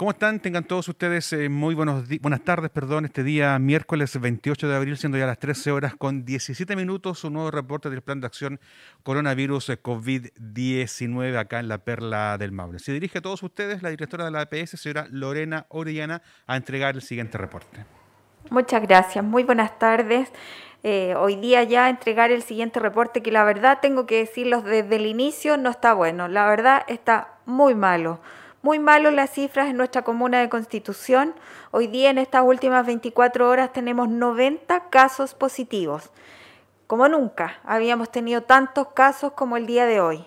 ¿Cómo están? Tengan todos ustedes eh, muy buenos buenas tardes, perdón, este día miércoles 28 de abril, siendo ya las 13 horas con 17 minutos, un nuevo reporte del Plan de Acción Coronavirus eh, COVID-19 acá en la Perla del Maule. Se dirige a todos ustedes la directora de la APS, señora Lorena Orellana, a entregar el siguiente reporte. Muchas gracias, muy buenas tardes. Eh, hoy día ya entregar el siguiente reporte que la verdad tengo que decirlo desde el inicio no está bueno, la verdad está muy malo. Muy malo las cifras en nuestra comuna de Constitución. Hoy día en estas últimas 24 horas tenemos 90 casos positivos. Como nunca habíamos tenido tantos casos como el día de hoy.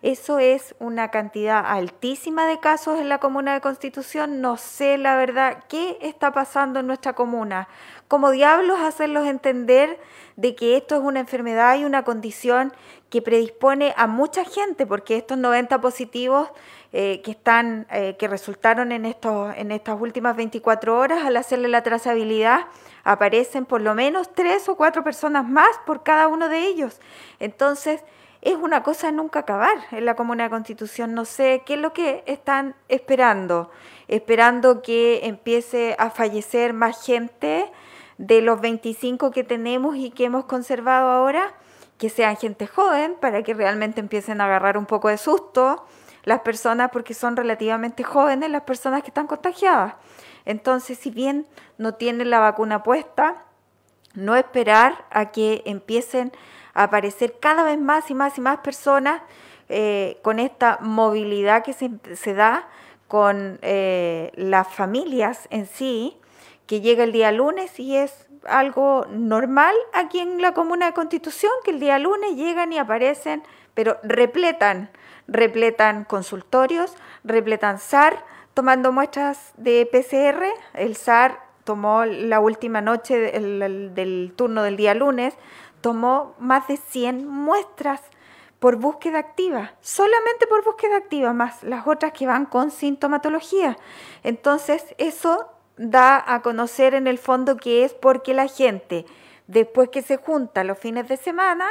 Eso es una cantidad altísima de casos en la comuna de Constitución. No sé la verdad qué está pasando en nuestra comuna. Como diablos hacerlos entender de que esto es una enfermedad y una condición que predispone a mucha gente, porque estos 90 positivos eh, que, están, eh, que resultaron en, estos, en estas últimas 24 horas, al hacerle la trazabilidad, aparecen por lo menos tres o cuatro personas más por cada uno de ellos. Entonces, es una cosa nunca acabar en la Comuna de Constitución. No sé qué es lo que están esperando. Esperando que empiece a fallecer más gente de los 25 que tenemos y que hemos conservado ahora, que sean gente joven para que realmente empiecen a agarrar un poco de susto las personas porque son relativamente jóvenes las personas que están contagiadas. Entonces, si bien no tienen la vacuna puesta, no esperar a que empiecen a aparecer cada vez más y más y más personas eh, con esta movilidad que se, da con eh, las familias en sí, que llega el día lunes y es algo normal aquí en la Comuna de Constitución, que el día lunes llegan y aparecen, pero repletan repletan consultorios, repletan SAR, tomando muestras de PCR. El SAR tomó la última noche del, turno del día lunes, tomó más de 100 muestras por búsqueda activa, solamente por búsqueda activa, más las otras que van con sintomatología. Entonces, eso da a conocer en el fondo que es porque la gente, después que se junta los fines de semana,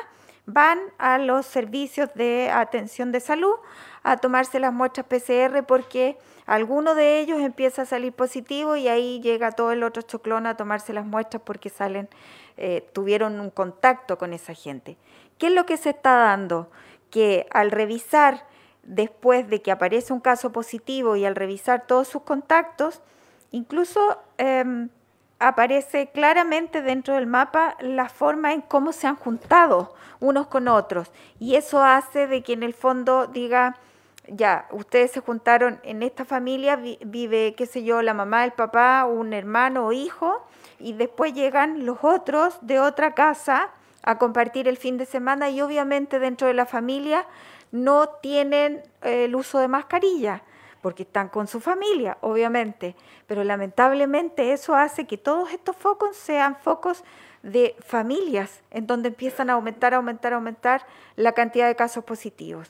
van a los servicios de atención de salud a tomarse las muestras PCR porque alguno de ellos empieza a salir positivo y ahí llega todo el otro choclón a tomarse las muestras porque salen, eh, tuvieron un contacto con esa gente. ¿Qué es lo que se está dando? Que al revisar después de que aparece un caso positivo y al revisar todos sus contactos, incluso em, aparece claramente dentro del mapa la forma en cómo se han juntado unos con otros. Y eso hace de que en el fondo diga, ya, ustedes se juntaron en esta familia, vive, qué sé yo, la mamá, el papá, un hermano o hijo, y después llegan los otros de otra casa a compartir el fin de semana y obviamente dentro de la familia no tienen eh, el uso de mascarilla porque están con su familia, obviamente, pero lamentablemente eso hace que todos estos focos sean focos de familias, en donde empiezan a aumentar, aumentar, aumentar la cantidad de casos positivos.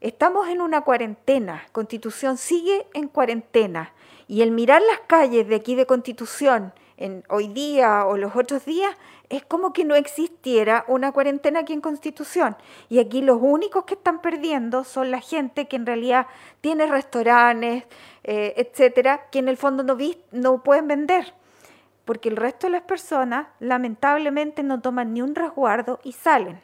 Estamos en una cuarentena, Constitución sigue en cuarentena, y el mirar las calles de aquí de Constitución, en hoy día o los otros días, es como que no existiera una cuarentena aquí en Constitución. Y aquí los únicos que están perdiendo son la gente que en realidad tiene restaurantes, eh, etcétera, que en el fondo no, no pueden vender. Porque el resto de las personas lamentablemente no toman ni un resguardo y salen.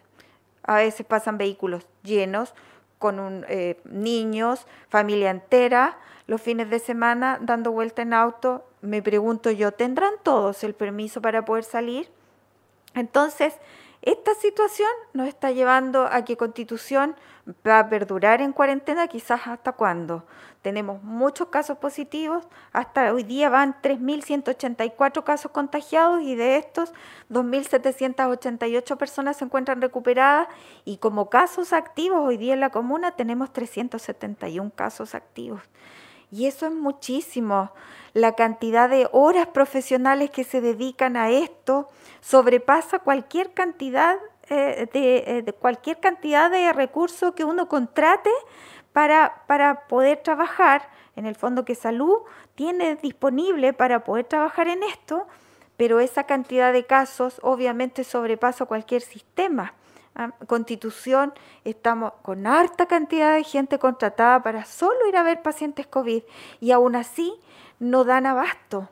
A veces pasan vehículos llenos con eh, niños, familia entera, los fines de semana dando vuelta en auto. Me pregunto yo, ¿tendrán todos el permiso para poder salir? Entonces, esta situación nos está llevando a que Constitución va a perdurar en cuarentena quizás hasta cuándo. Tenemos muchos casos positivos, hasta hoy día van 3.184 casos contagiados y de estos 2.788 personas se encuentran recuperadas y como casos activos hoy día en la comuna tenemos 371 casos activos. Y eso es muchísimo. La cantidad de horas profesionales que se dedican a esto sobrepasa cualquier cantidad eh, eh, de, cualquier cantidad de recursos que uno contrate para, para poder trabajar. En el fondo que salud tiene disponible para poder trabajar en esto, pero esa cantidad de casos obviamente sobrepasa cualquier sistema. Constitución, estamos con harta cantidad de gente contratada para solo ir a ver pacientes COVID y aún así no dan abasto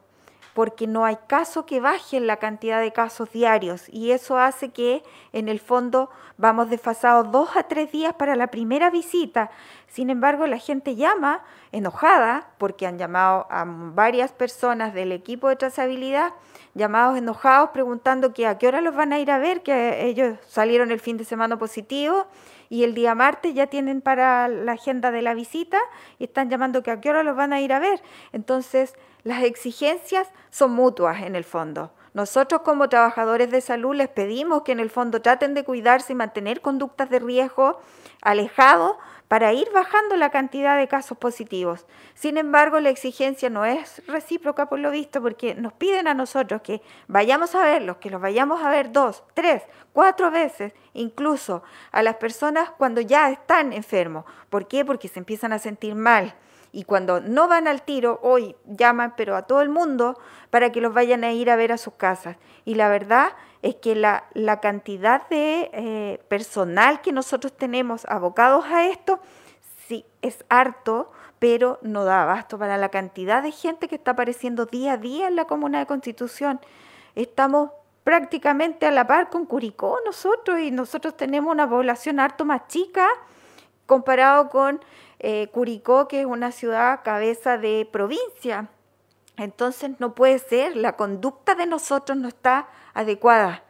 porque no hay caso que baje la cantidad de casos diarios y eso hace que en el fondo vamos desfasados dos a tres días para la primera visita. Sin embargo, la gente llama enojada porque han llamado a varias personas del equipo de trazabilidad, llamados enojados preguntando que a qué hora los van a ir a ver, que ellos salieron el fin de semana positivo y el día martes ya tienen para la agenda de la visita y están llamando que a qué hora los van a ir a ver. Entonces, las exigencias son mutuas en el fondo. Nosotros como trabajadores de salud les pedimos que en el fondo traten de cuidarse y mantener conductas de riesgo alejados para ir bajando la cantidad de casos positivos. Sin embargo, la exigencia no es recíproca por lo visto porque nos piden a nosotros que vayamos a verlos, que los vayamos a ver dos, tres, cuatro veces, incluso a las personas cuando ya están enfermos. ¿Por qué? Porque se empiezan a sentir mal y cuando no van al tiro, hoy llaman, pero a todo el mundo, para que los vayan a ir a ver a sus casas. Y la verdad es que la, cantidad de eh, personal que nosotros tenemos abocados a esto, sí, es harto, pero no da abasto para la cantidad de gente que está apareciendo día a día en la Comuna de Constitución. Estamos prácticamente a la par con Curicó nosotros y nosotros tenemos una población harto más chica comparado con eh, Curicó, que es una ciudad cabeza de provincia. Entonces no puede ser, la conducta de nosotros no está adecuada.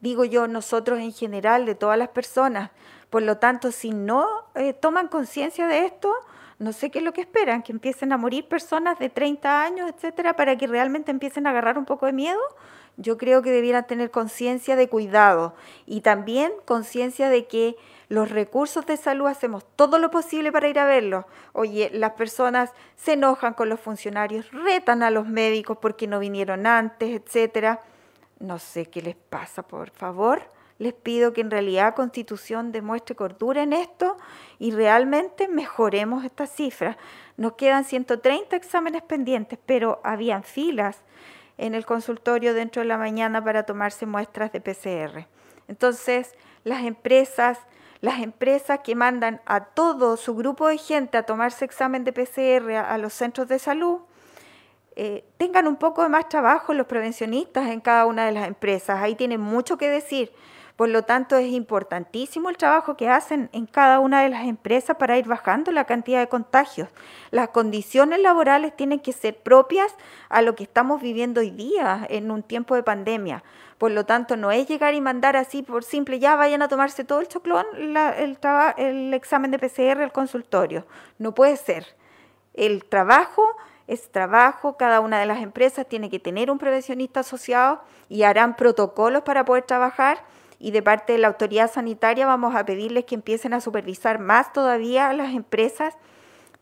Digo yo, nosotros en general, de todas las personas. Por lo tanto, si no eh, toman conciencia de esto, no sé qué es lo que esperan, que empiecen a morir personas de 30 años, etcétera, para que realmente empiecen a agarrar un poco de miedo. Yo creo que debieran tener conciencia de cuidado y también conciencia de que los recursos de salud hacemos todo lo posible para ir a verlos. Oye, las personas se enojan con los funcionarios, retan a los médicos porque no vinieron antes, etcétera. No sé qué les pasa, por favor. Les pido que en realidad Constitución demuestre cordura en esto y realmente mejoremos estas cifras. Nos quedan 130 exámenes pendientes, pero habían filas en el consultorio dentro de la mañana para tomarse muestras de PCR. Entonces, las empresas las empresas que mandan a todo su grupo de gente a tomarse examen de PCR a, los centros de salud, eh, tengan un poco de más trabajo los prevencionistas en cada una de las empresas. Ahí tienen mucho que decir. Por lo tanto, es importantísimo el trabajo que hacen en cada una de las empresas para ir bajando la cantidad de contagios. Las condiciones laborales tienen que ser propias a lo que estamos viviendo hoy día en un tiempo de pandemia. Por lo tanto, no es llegar y mandar así por simple, ya vayan a tomarse todo el choclón, el, el examen de PCR al consultorio. No puede ser. El trabajo es trabajo, cada una de las empresas tiene que tener un prevencionista asociado y harán protocolos para poder trabajar y de parte de la autoridad sanitaria vamos a pedirles que empiecen a supervisar más todavía a las empresas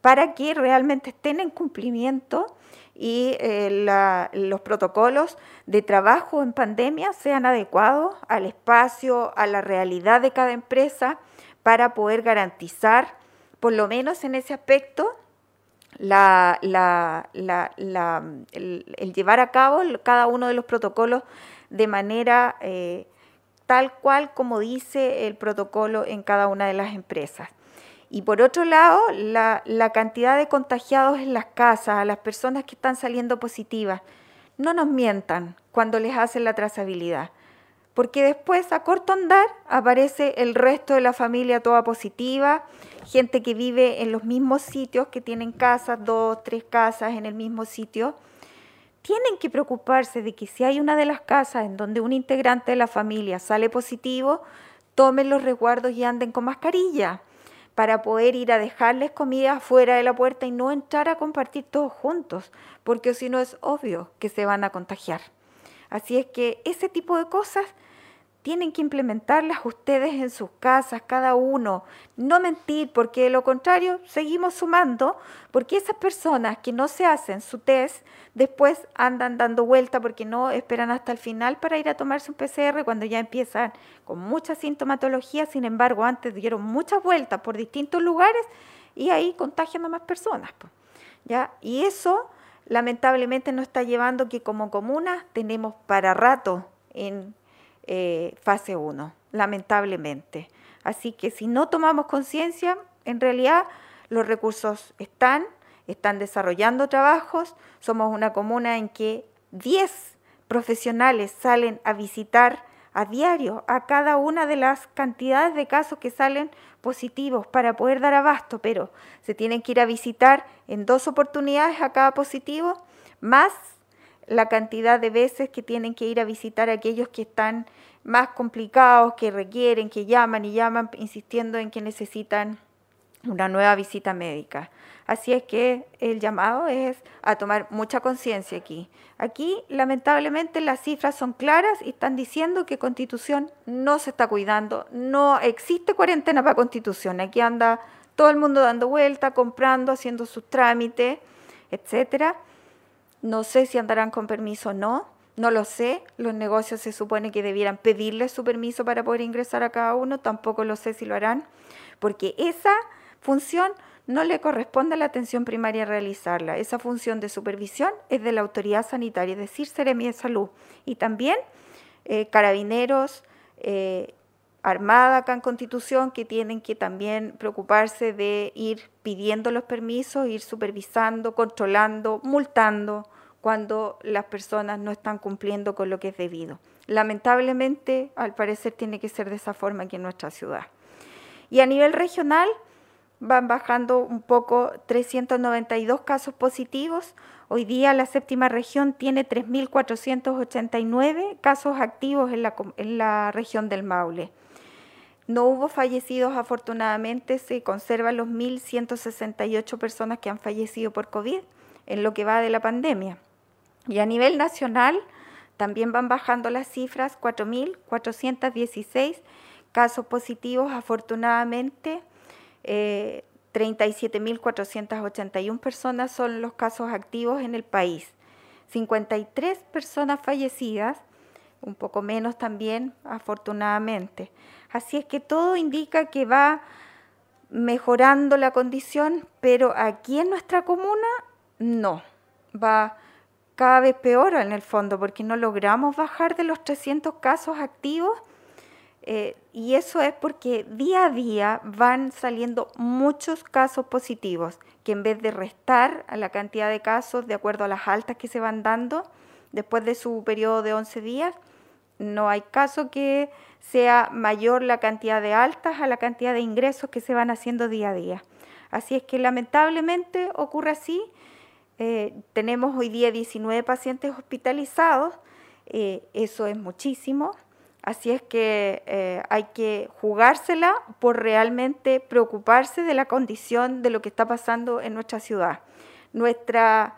para que realmente estén en cumplimiento y eh, los protocolos de trabajo en pandemia sean adecuados al espacio, a la realidad de cada empresa, para poder garantizar, por lo menos en ese aspecto, el, llevar a cabo cada uno de los protocolos de manera eh, tal cual como dice el protocolo en cada una de las empresas. Y por otro lado, la, cantidad de contagiados en las casas, a las personas que están saliendo positivas, no nos mientan cuando les hacen la trazabilidad, porque después a corto andar aparece el resto de la familia toda positiva, gente que vive en los mismos sitios, que tienen casas, dos, tres casas en el mismo sitio. Tienen que preocuparse de que si hay una de las casas en donde un integrante de la familia sale positivo, tomen los resguardos y anden con mascarilla para poder ir a dejarles comida fuera de la puerta y no entrar a compartir todos juntos, porque si no es obvio que se van a contagiar. Así es que ese tipo de cosas tienen que implementarlas ustedes en sus casas, cada uno. No mentir, porque de lo contrario seguimos sumando, porque esas personas que no se hacen su test, después andan dando vuelta porque no esperan hasta el final para ir a tomarse un PCR cuando ya empiezan con mucha sintomatología, sin embargo antes dieron muchas vueltas por distintos lugares y ahí contagian a más personas. ¿ya? Y eso lamentablemente nos está llevando que como comuna tenemos para rato en eh, fase 1, lamentablemente. Así que si no tomamos conciencia, en realidad los recursos están, están desarrollando trabajos, somos una comuna en que 10 profesionales salen a visitar a diario a cada una de las cantidades de casos que salen positivos para poder dar abasto, pero se tienen que ir a visitar en dos oportunidades a cada positivo, más la cantidad de veces que tienen que ir a visitar a aquellos que están más complicados, que requieren, que llaman y llaman insistiendo en que necesitan una nueva visita médica. Así es que el llamado es a tomar mucha conciencia aquí. Aquí, lamentablemente, las cifras son claras y están diciendo que Constitución no se está cuidando, no existe cuarentena para Constitución. Aquí anda todo el mundo dando vuelta, comprando, haciendo sus trámites, etcétera. No sé si andarán con permiso o no, no lo sé. Los negocios se supone que debieran pedirles su permiso para poder ingresar a cada uno, tampoco lo sé si lo harán, porque esa función no le corresponde a la atención primaria realizarla. Esa función de supervisión es de la autoridad sanitaria, es decir, Seremi de Salud. Y también eh, carabineros, eh, Armada acá Constitución, que tienen que también preocuparse de ir pidiendo los permisos, ir supervisando, controlando, multando cuando las personas no están cumpliendo con lo que es debido. Lamentablemente, al parecer, tiene que ser de esa forma aquí en nuestra ciudad. Y a nivel regional, van bajando un poco 392 casos positivos. Hoy día la séptima región tiene 3.489 casos activos en la región del Maule. No hubo fallecidos, afortunadamente, se conservan los 1.168 personas que han fallecido por COVID en lo que va de la pandemia. Y a nivel nacional también van bajando las cifras, 4.416 casos positivos, afortunadamente 37.481 eh, personas son los casos activos en el país. 53 personas fallecidas, un poco menos también, afortunadamente. Así es que todo indica que va mejorando la condición, pero aquí en nuestra comuna no, va cada vez peor en el fondo, porque no logramos bajar de los 300 casos activos eh, y eso es porque día a día van saliendo muchos casos positivos, que en vez de restar a la cantidad de casos de acuerdo a las altas que se van dando después de su periodo de 11 días, no hay caso que sea mayor la cantidad de altas a la cantidad de ingresos que se van haciendo día a día. Así es que lamentablemente ocurre así. Eh, tenemos hoy día 19 pacientes hospitalizados, eh, eso es muchísimo. Así es que eh, hay que jugársela por realmente preocuparse de la condición de lo que está pasando en nuestra ciudad. Nuestra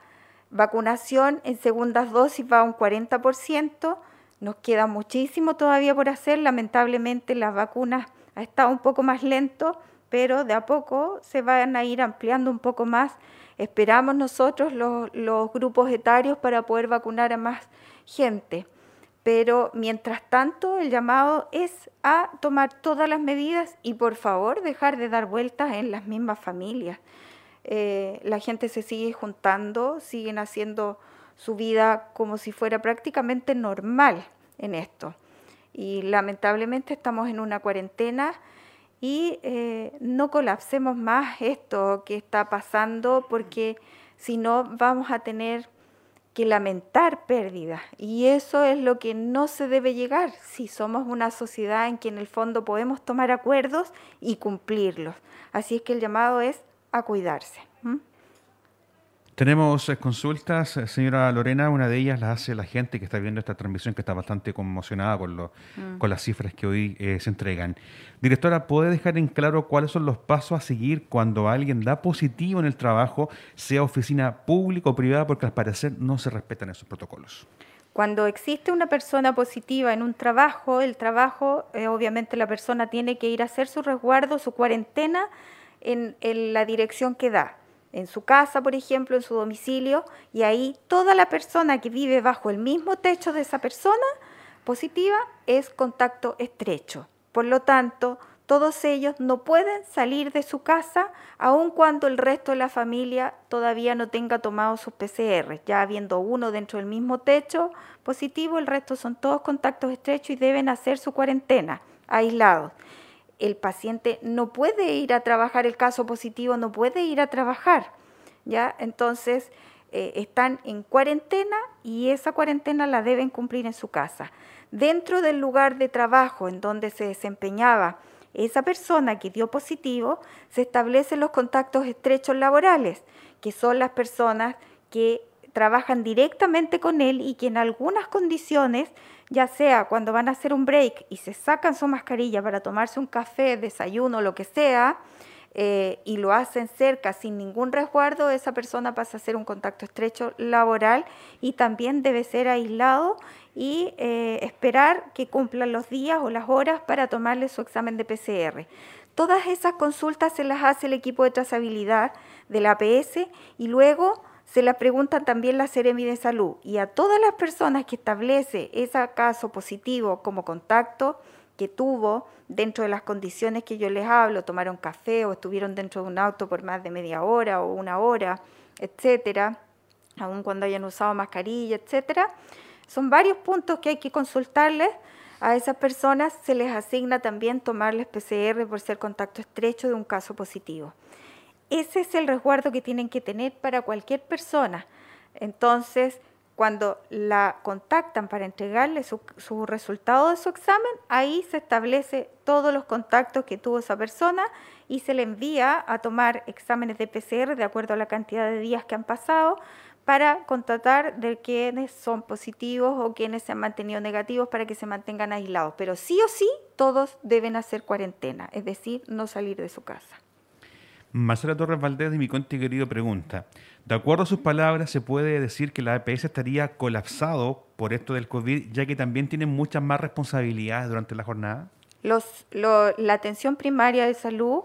vacunación en segundas dosis va a un 40%, nos queda muchísimo todavía por hacer, lamentablemente las vacunas ha estado un poco más lento, pero de a poco se van a ir ampliando un poco más. Esperamos nosotros los, grupos etarios para poder vacunar a más gente pero mientras tanto el llamado es a tomar todas las medidas y por favor dejar de dar vueltas en las mismas familias. Eh, la gente se sigue juntando, siguen haciendo su vida como si fuera prácticamente normal en esto. Y lamentablemente estamos en una cuarentena y eh, no colapsemos más esto que está pasando porque si no vamos a tener que lamentar pérdidas. Y eso es lo que no se debe llegar si somos una sociedad en que en el fondo podemos tomar acuerdos y cumplirlos. Así es que el llamado es a cuidarse. Tenemos eh, consultas, eh, señora Lorena, una de ellas la hace la gente que está viendo esta transmisión, que está bastante conmocionada con, lo, mm. con las cifras que hoy eh, se entregan. Directora, ¿puede dejar en claro cuáles son los pasos a seguir cuando alguien da positivo en el trabajo, sea oficina pública o privada, porque al parecer no se respetan esos protocolos? Cuando existe una persona positiva en un trabajo, el trabajo, obviamente la persona tiene que ir a hacer su resguardo, su cuarentena en la dirección que da en su casa, por ejemplo, en su domicilio, y ahí toda la persona que vive bajo el mismo techo de esa persona positiva es contacto estrecho. Por lo tanto, todos ellos no pueden salir de su casa aun cuando el resto de la familia todavía no tenga tomado sus PCR. Ya habiendo uno dentro del mismo techo positivo, el resto son todos contactos estrechos y deben hacer su cuarentena, aislados. El paciente no puede ir a trabajar, el caso positivo no puede ir a trabajar. ¿ya? Entonces, eh, están en cuarentena y esa cuarentena la deben cumplir en su casa. Dentro del lugar de trabajo en donde se desempeñaba esa persona que dio positivo, se establecen los contactos estrechos laborales, que son las personas que trabajan directamente con él y que en algunas condiciones, ya sea cuando van a hacer un break y se sacan su mascarilla para tomarse un café, desayuno, lo que sea, eh, y lo hacen cerca sin ningún resguardo, esa persona pasa a ser un contacto estrecho laboral y también debe ser aislado y eh, esperar que cumplan los días o las horas para tomarle su examen de PCR. Todas esas consultas se las hace el equipo de trazabilidad de la APS y luego se las preguntan también la Seremi de Salud. Y a todas las personas que establece ese caso positivo como contacto, que tuvo dentro de las condiciones que yo les hablo, tomaron café o estuvieron dentro de un auto por más de media hora o una hora, etcétera, aun cuando hayan usado mascarilla, etcétera. Son varios puntos que hay que consultarles. A esas personas se les asigna también tomarles PCR por ser contacto estrecho de un caso positivo. Ese es el resguardo que tienen que tener para cualquier persona. Entonces, cuando la contactan para entregarle su, resultado de su examen, ahí se establece todos los contactos que tuvo esa persona y se le envía a tomar exámenes de PCR de acuerdo a la cantidad de días que han pasado para constatar de quiénes son positivos o quiénes se han mantenido negativos para que se mantengan aislados. Pero sí o sí, todos deben hacer cuarentena, es decir, no salir de su casa. Marcela Torres Valdés de mi conti querido pregunta, de acuerdo a sus palabras, se puede decir que la APS estaría colapsado por esto del COVID, ya que también tienen muchas más responsabilidades durante la jornada. la atención primaria de salud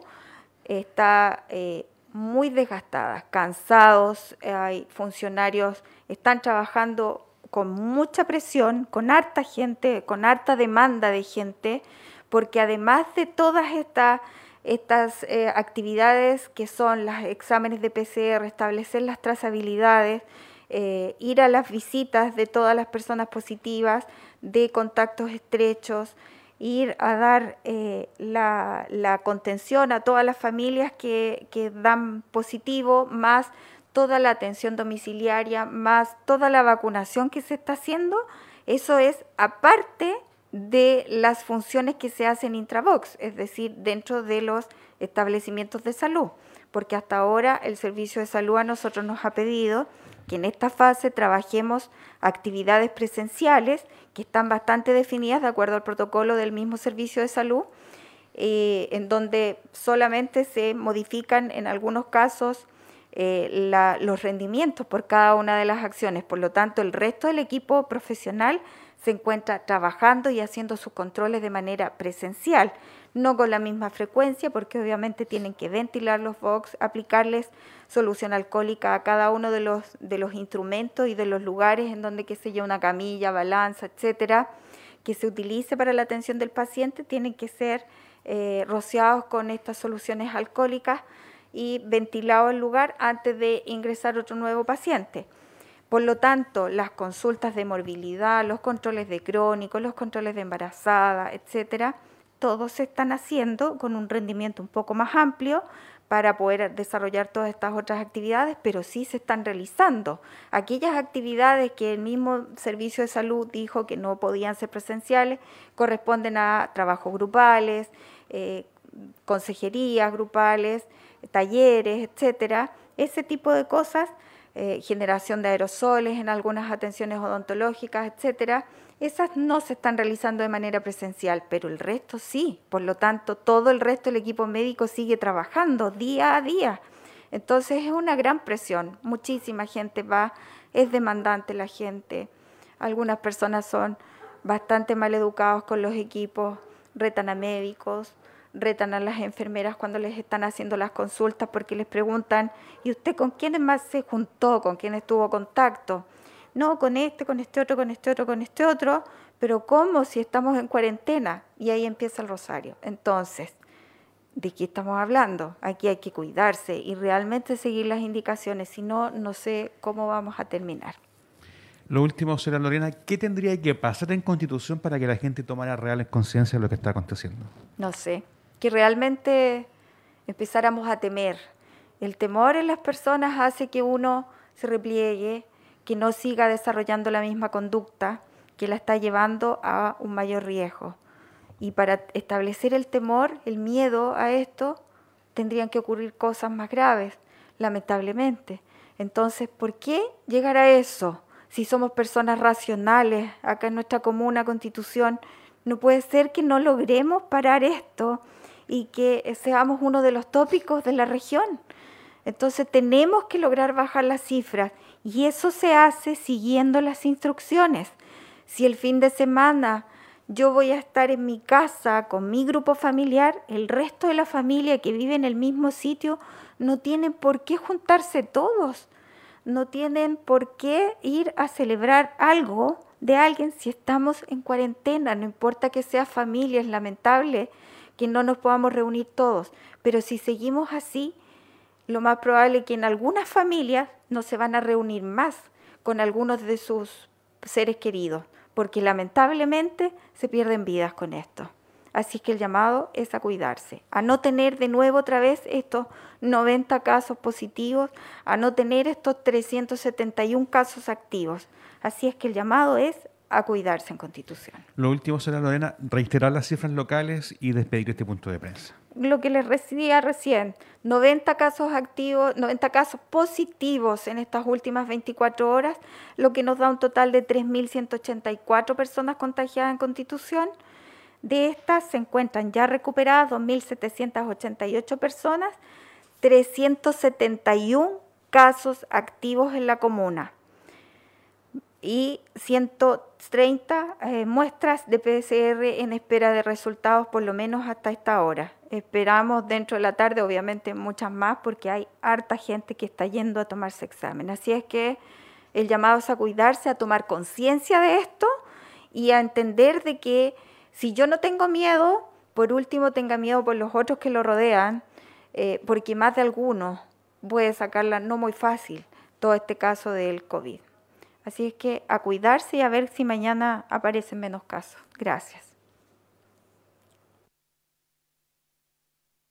está eh, muy desgastada, cansados, hay funcionarios, están trabajando con mucha presión, con harta gente, con harta demanda de gente, porque además de todas estas estas eh, actividades que son los exámenes de PCR, establecer las trazabilidades, eh, ir a las visitas de todas las personas positivas, de contactos estrechos, ir a dar eh, la, contención a todas las familias que, que dan positivo, más toda la atención domiciliaria, más toda la vacunación que se está haciendo, eso es aparte de las funciones que se hacen intravox, es decir, dentro de los establecimientos de salud, porque hasta ahora el Servicio de Salud a nosotros nos ha pedido que en esta fase trabajemos actividades presenciales que están bastante definidas de acuerdo al protocolo del mismo Servicio de Salud, eh, en donde solamente se modifican en algunos casos eh, los rendimientos por cada una de las acciones. Por lo tanto, el resto del equipo profesional se encuentra trabajando y haciendo sus controles de manera presencial, no con la misma frecuencia, porque obviamente tienen que ventilar los box, aplicarles solución alcohólica a cada uno de los, de los instrumentos y de los lugares en donde, qué sé yo, una camilla, balanza, etcétera, que se utilice para la atención del paciente, tienen que ser eh, rociados con estas soluciones alcohólicas y ventilado el lugar antes de ingresar otro nuevo paciente. Por lo tanto, las consultas de morbilidad, los controles de crónico, los controles de embarazada, etcétera, todos se están haciendo con un rendimiento un poco más amplio para poder desarrollar todas estas otras actividades, pero sí se están realizando. Aquellas actividades que el mismo Servicio de Salud dijo que no podían ser presenciales corresponden a trabajos grupales, eh, consejerías grupales, talleres, etcétera. Ese tipo de cosas eh, generación de aerosoles en algunas atenciones odontológicas, etcétera, esas no se están realizando de manera presencial, pero el resto sí. Por lo tanto, todo el resto del equipo médico sigue trabajando día a día. Entonces es una gran presión. Muchísima gente va, es demandante la gente. Algunas personas son bastante mal educados con los equipos, retan a médicos, retan a las enfermeras cuando les están haciendo las consultas porque les preguntan, ¿y usted con quién más se juntó? ¿Con quién estuvo contacto? No, con este, con este otro, con este otro, con este otro, pero ¿cómo si estamos en cuarentena? Y ahí empieza el rosario. Entonces, ¿de qué estamos hablando? Aquí hay que cuidarse y realmente seguir las indicaciones, si no, no sé cómo vamos a terminar. Lo último, señora Lorena, ¿qué tendría que pasar en Constitución para que la gente tomara reales conciencia de lo que está aconteciendo? No sé, que realmente empezáramos a temer. El temor en las personas hace que uno se repliegue, que no siga desarrollando la misma conducta que la está llevando a un mayor riesgo. Y para establecer el temor, el miedo a esto, tendrían que ocurrir cosas más graves, lamentablemente. Entonces, ¿por qué llegar a eso? Si somos personas racionales, acá en nuestra comuna constitución, no puede ser que no logremos parar esto y que seamos uno de los tópicos de la región. Entonces tenemos que lograr bajar las cifras y eso se hace siguiendo las instrucciones. Si el fin de semana yo voy a estar en mi casa con mi grupo familiar, el resto de la familia que vive en el mismo sitio no tienen por qué juntarse todos, no tienen por qué ir a celebrar algo de alguien si estamos en cuarentena, no importa que sea familia, es lamentable que no nos podamos reunir todos, pero si seguimos así, lo más probable es que en algunas familias no se van a reunir más con algunos de sus seres queridos porque lamentablemente se pierden vidas con esto. Así que el llamado es a cuidarse, a no tener de nuevo otra vez estos 90 casos positivos, a no tener estos 371 casos activos. Así es que el llamado es a cuidarse en Constitución. Lo último será, Lorena, reiterar las cifras locales y despedir este punto de prensa. Lo que les decía recién, 90 casos activos, 90 casos positivos en estas últimas 24 horas, lo que nos da un total de 3.184 personas contagiadas en Constitución. De estas se encuentran ya recuperadas 2.788 personas, 371 casos activos en la comuna y 130 eh, muestras de PCR en espera de resultados por lo menos hasta esta hora. Esperamos dentro de la tarde, obviamente, muchas más porque hay harta gente que está yendo a tomarse examen. Así es que el llamado es a cuidarse, a tomar conciencia de esto y a entender de que si yo no tengo miedo, por último tenga miedo por los otros que lo rodean, eh, porque más de alguno puede sacarla no muy fácil todo este caso del COVID. Así es que a cuidarse y a ver si mañana aparecen menos casos. Gracias.